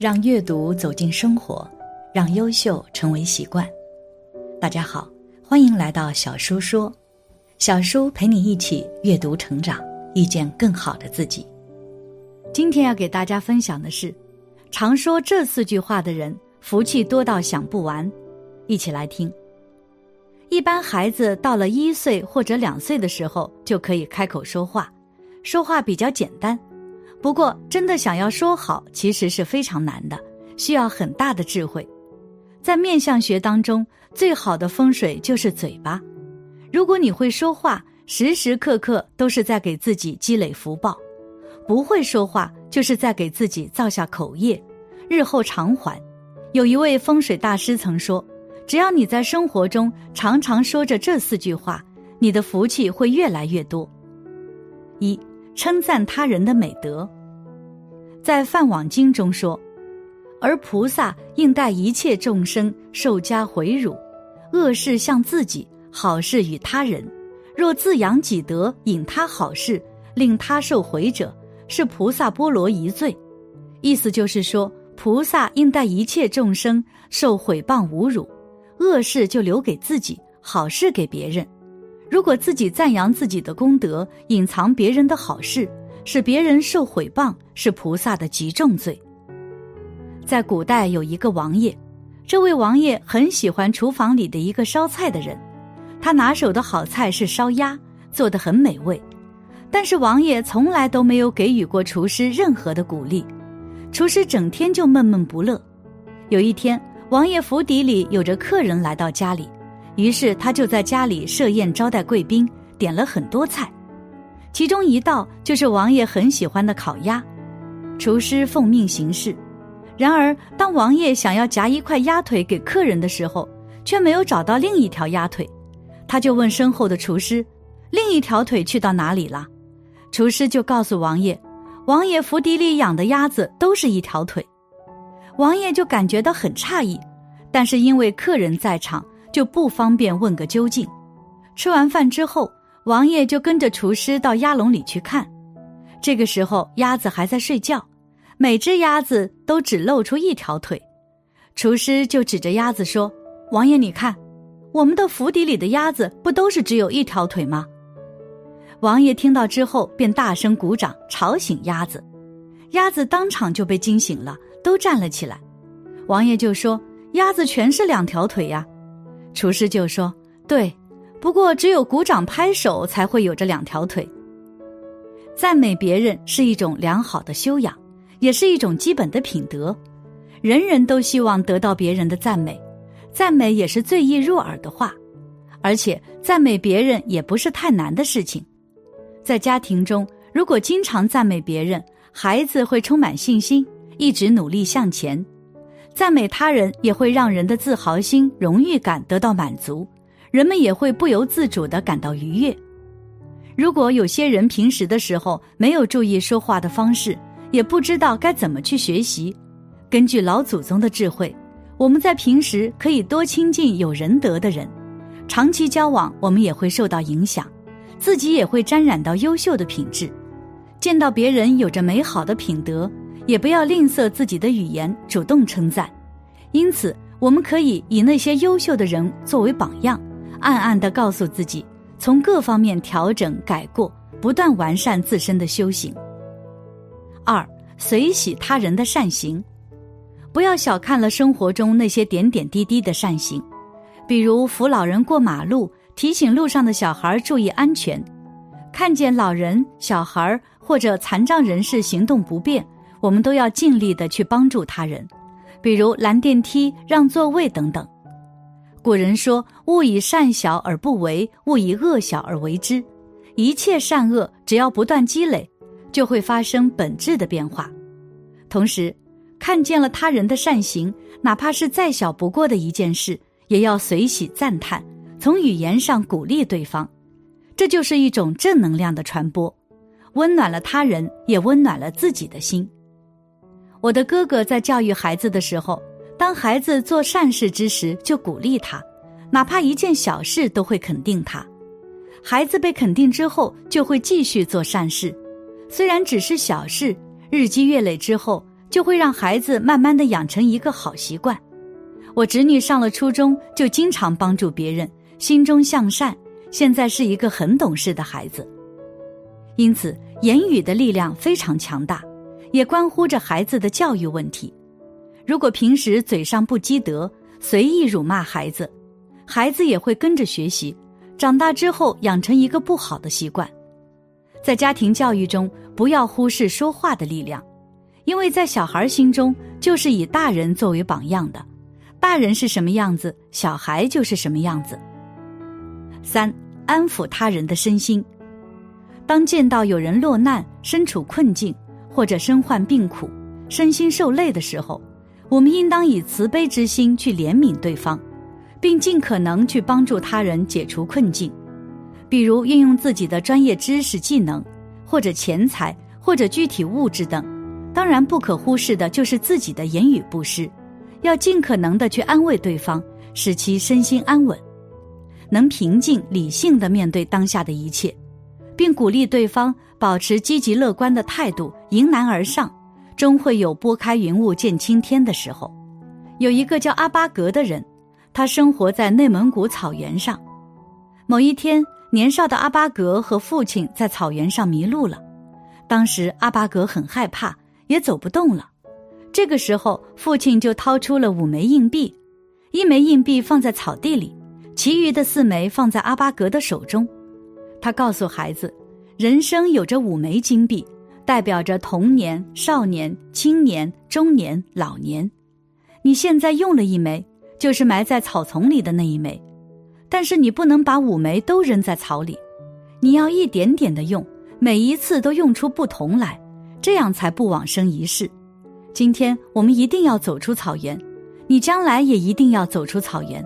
让阅读走进生活，让优秀成为习惯。大家好，欢迎来到小叔说，小叔陪你一起阅读成长，遇见更好的自己。今天要给大家分享的是，常说这四句话的人，福气多到想不完。一起来听。一般孩子到了一岁或者两岁的时候，就可以开口说话，说话比较简单。不过，真的想要说好，其实是非常难的，需要很大的智慧。在面相学当中，最好的风水就是嘴巴。如果你会说话，时时刻刻都是在给自己积累福报；不会说话，就是在给自己造下口业，日后偿还。有一位风水大师曾说：“只要你在生活中常常说着这四句话，你的福气会越来越多。”一。称赞他人的美德，在《梵网经》中说：“而菩萨应待一切众生受加回辱，恶事向自己，好事与他人。若自扬己德，引他好事，令他受回者，是菩萨波罗一罪。”意思就是说，菩萨应待一切众生受毁谤侮辱，恶事就留给自己，好事给别人。如果自己赞扬自己的功德，隐藏别人的好事，使别人受毁谤，是菩萨的极重罪。在古代有一个王爷，这位王爷很喜欢厨房里的一个烧菜的人，他拿手的好菜是烧鸭，做的很美味。但是王爷从来都没有给予过厨师任何的鼓励，厨师整天就闷闷不乐。有一天，王爷府邸里有着客人来到家里。于是他就在家里设宴招待贵宾，点了很多菜，其中一道就是王爷很喜欢的烤鸭。厨师奉命行事，然而当王爷想要夹一块鸭腿给客人的时候，却没有找到另一条鸭腿，他就问身后的厨师：“另一条腿去到哪里了？”厨师就告诉王爷：“王爷府邸里养的鸭子都是一条腿。”王爷就感觉到很诧异，但是因为客人在场。就不方便问个究竟。吃完饭之后，王爷就跟着厨师到鸭笼里去看。这个时候，鸭子还在睡觉，每只鸭子都只露出一条腿。厨师就指着鸭子说：“王爷，你看，我们的府邸里的鸭子不都是只有一条腿吗？”王爷听到之后，便大声鼓掌，吵醒鸭子。鸭子当场就被惊醒了，都站了起来。王爷就说：“鸭子全是两条腿呀。”厨师就说：“对，不过只有鼓掌拍手才会有这两条腿。赞美别人是一种良好的修养，也是一种基本的品德。人人都希望得到别人的赞美，赞美也是最易入耳的话，而且赞美别人也不是太难的事情。在家庭中，如果经常赞美别人，孩子会充满信心，一直努力向前。”赞美他人也会让人的自豪心、荣誉感得到满足，人们也会不由自主的感到愉悦。如果有些人平时的时候没有注意说话的方式，也不知道该怎么去学习，根据老祖宗的智慧，我们在平时可以多亲近有仁德的人，长期交往，我们也会受到影响，自己也会沾染到优秀的品质。见到别人有着美好的品德。也不要吝啬自己的语言，主动称赞。因此，我们可以以那些优秀的人作为榜样，暗暗地告诉自己，从各方面调整改过，不断完善自身的修行。二，随喜他人的善行，不要小看了生活中那些点点滴滴的善行，比如扶老人过马路，提醒路上的小孩注意安全，看见老人、小孩或者残障人士行动不便。我们都要尽力的去帮助他人，比如拦电梯、让座位等等。古人说：“勿以善小而不为，勿以恶小而为之。”一切善恶只要不断积累，就会发生本质的变化。同时，看见了他人的善行，哪怕是再小不过的一件事，也要随喜赞叹，从语言上鼓励对方，这就是一种正能量的传播，温暖了他人，也温暖了自己的心。我的哥哥在教育孩子的时候，当孩子做善事之时，就鼓励他，哪怕一件小事都会肯定他。孩子被肯定之后，就会继续做善事，虽然只是小事，日积月累之后，就会让孩子慢慢的养成一个好习惯。我侄女上了初中，就经常帮助别人，心中向善，现在是一个很懂事的孩子。因此，言语的力量非常强大，也关乎着孩子的教育问题。如果平时嘴上不积德，随意辱骂孩子，孩子也会跟着学习，长大之后养成一个不好的习惯。在家庭教育中，不要忽视说话的力量，因为在小孩心中就是以大人作为榜样的，大人是什么样子，小孩就是什么样子。三、安抚他人的身心。当见到有人落难、身处困境或者身患病苦、身心受累的时候，我们应当以慈悲之心去怜悯对方，并尽可能去帮助他人解除困境，比如运用自己的专业知识、技能，或者钱财，或者具体物质等。当然，不可忽视的就是自己的言语布施，要尽可能的去安慰对方，使其身心安稳，能平静理性的面对当下的一切。并鼓励对方保持积极乐观的态度，迎难而上，终会有拨开云雾见青天的时候。有一个叫阿巴格的人，他生活在内蒙古草原上。某一天，年少的阿巴格和父亲在草原上迷路了。当时阿巴格很害怕，也走不动了。这个时候，父亲就掏出了五枚硬币，一枚硬币放在草地里，其余的四枚放在阿巴格的手中。他告诉孩子，人生有着五枚金币，代表着童年、少年、青年、中年、老年。你现在用了一枚，就是埋在草丛里的那一枚，但是你不能把五枚都扔在草里，你要一点点的用，每一次都用出不同来，这样才不枉生一世。今天我们一定要走出草原，你将来也一定要走出草原。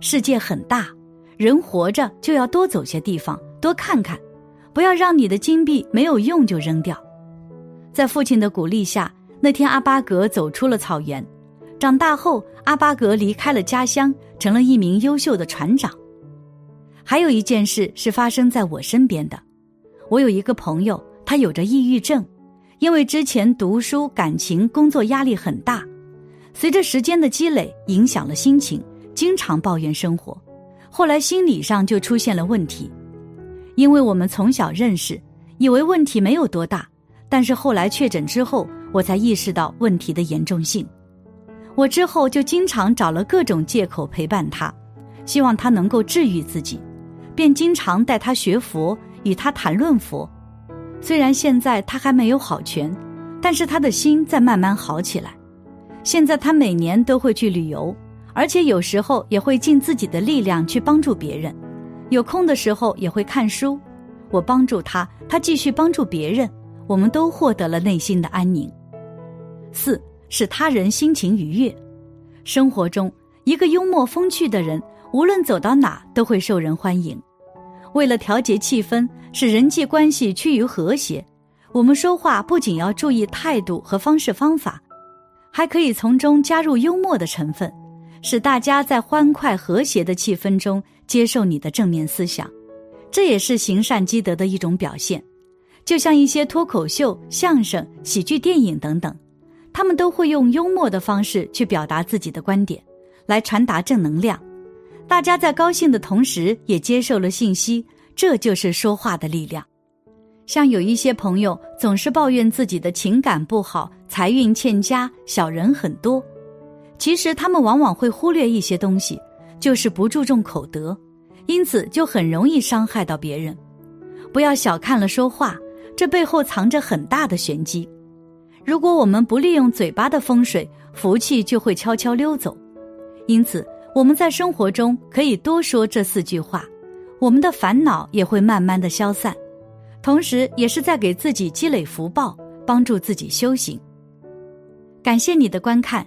世界很大，人活着就要多走些地方。多看看，不要让你的金币没有用就扔掉。在父亲的鼓励下，那天阿巴格走出了草原。长大后，阿巴格离开了家乡，成了一名优秀的船长。还有一件事是发生在我身边的。我有一个朋友，他有着抑郁症，因为之前读书、感情、工作压力很大，随着时间的积累，影响了心情，经常抱怨生活。后来心理上就出现了问题。因为我们从小认识，以为问题没有多大，但是后来确诊之后，我才意识到问题的严重性。我之后就经常找了各种借口陪伴他，希望他能够治愈自己，便经常带他学佛，与他谈论佛。虽然现在他还没有好全，但是他的心在慢慢好起来。现在他每年都会去旅游，而且有时候也会尽自己的力量去帮助别人。有空的时候也会看书，我帮助他，他继续帮助别人，我们都获得了内心的安宁。四，使他人心情愉悦。生活中，一个幽默风趣的人，无论走到哪都会受人欢迎。为了调节气氛，使人际关系趋于和谐，我们说话不仅要注意态度和方式方法，还可以从中加入幽默的成分。使大家在欢快和谐的气氛中接受你的正面思想，这也是行善积德的一种表现。就像一些脱口秀、相声、喜剧、电影等等，他们都会用幽默的方式去表达自己的观点，来传达正能量。大家在高兴的同时，也接受了信息，这就是说话的力量。像有一些朋友总是抱怨自己的情感不好、财运欠佳、小人很多。其实他们往往会忽略一些东西，就是不注重口德，因此就很容易伤害到别人。不要小看了说话，这背后藏着很大的玄机。如果我们不利用嘴巴的风水，福气就会悄悄溜走。因此，我们在生活中可以多说这四句话，我们的烦恼也会慢慢的消散，同时也是在给自己积累福报，帮助自己修行。感谢你的观看。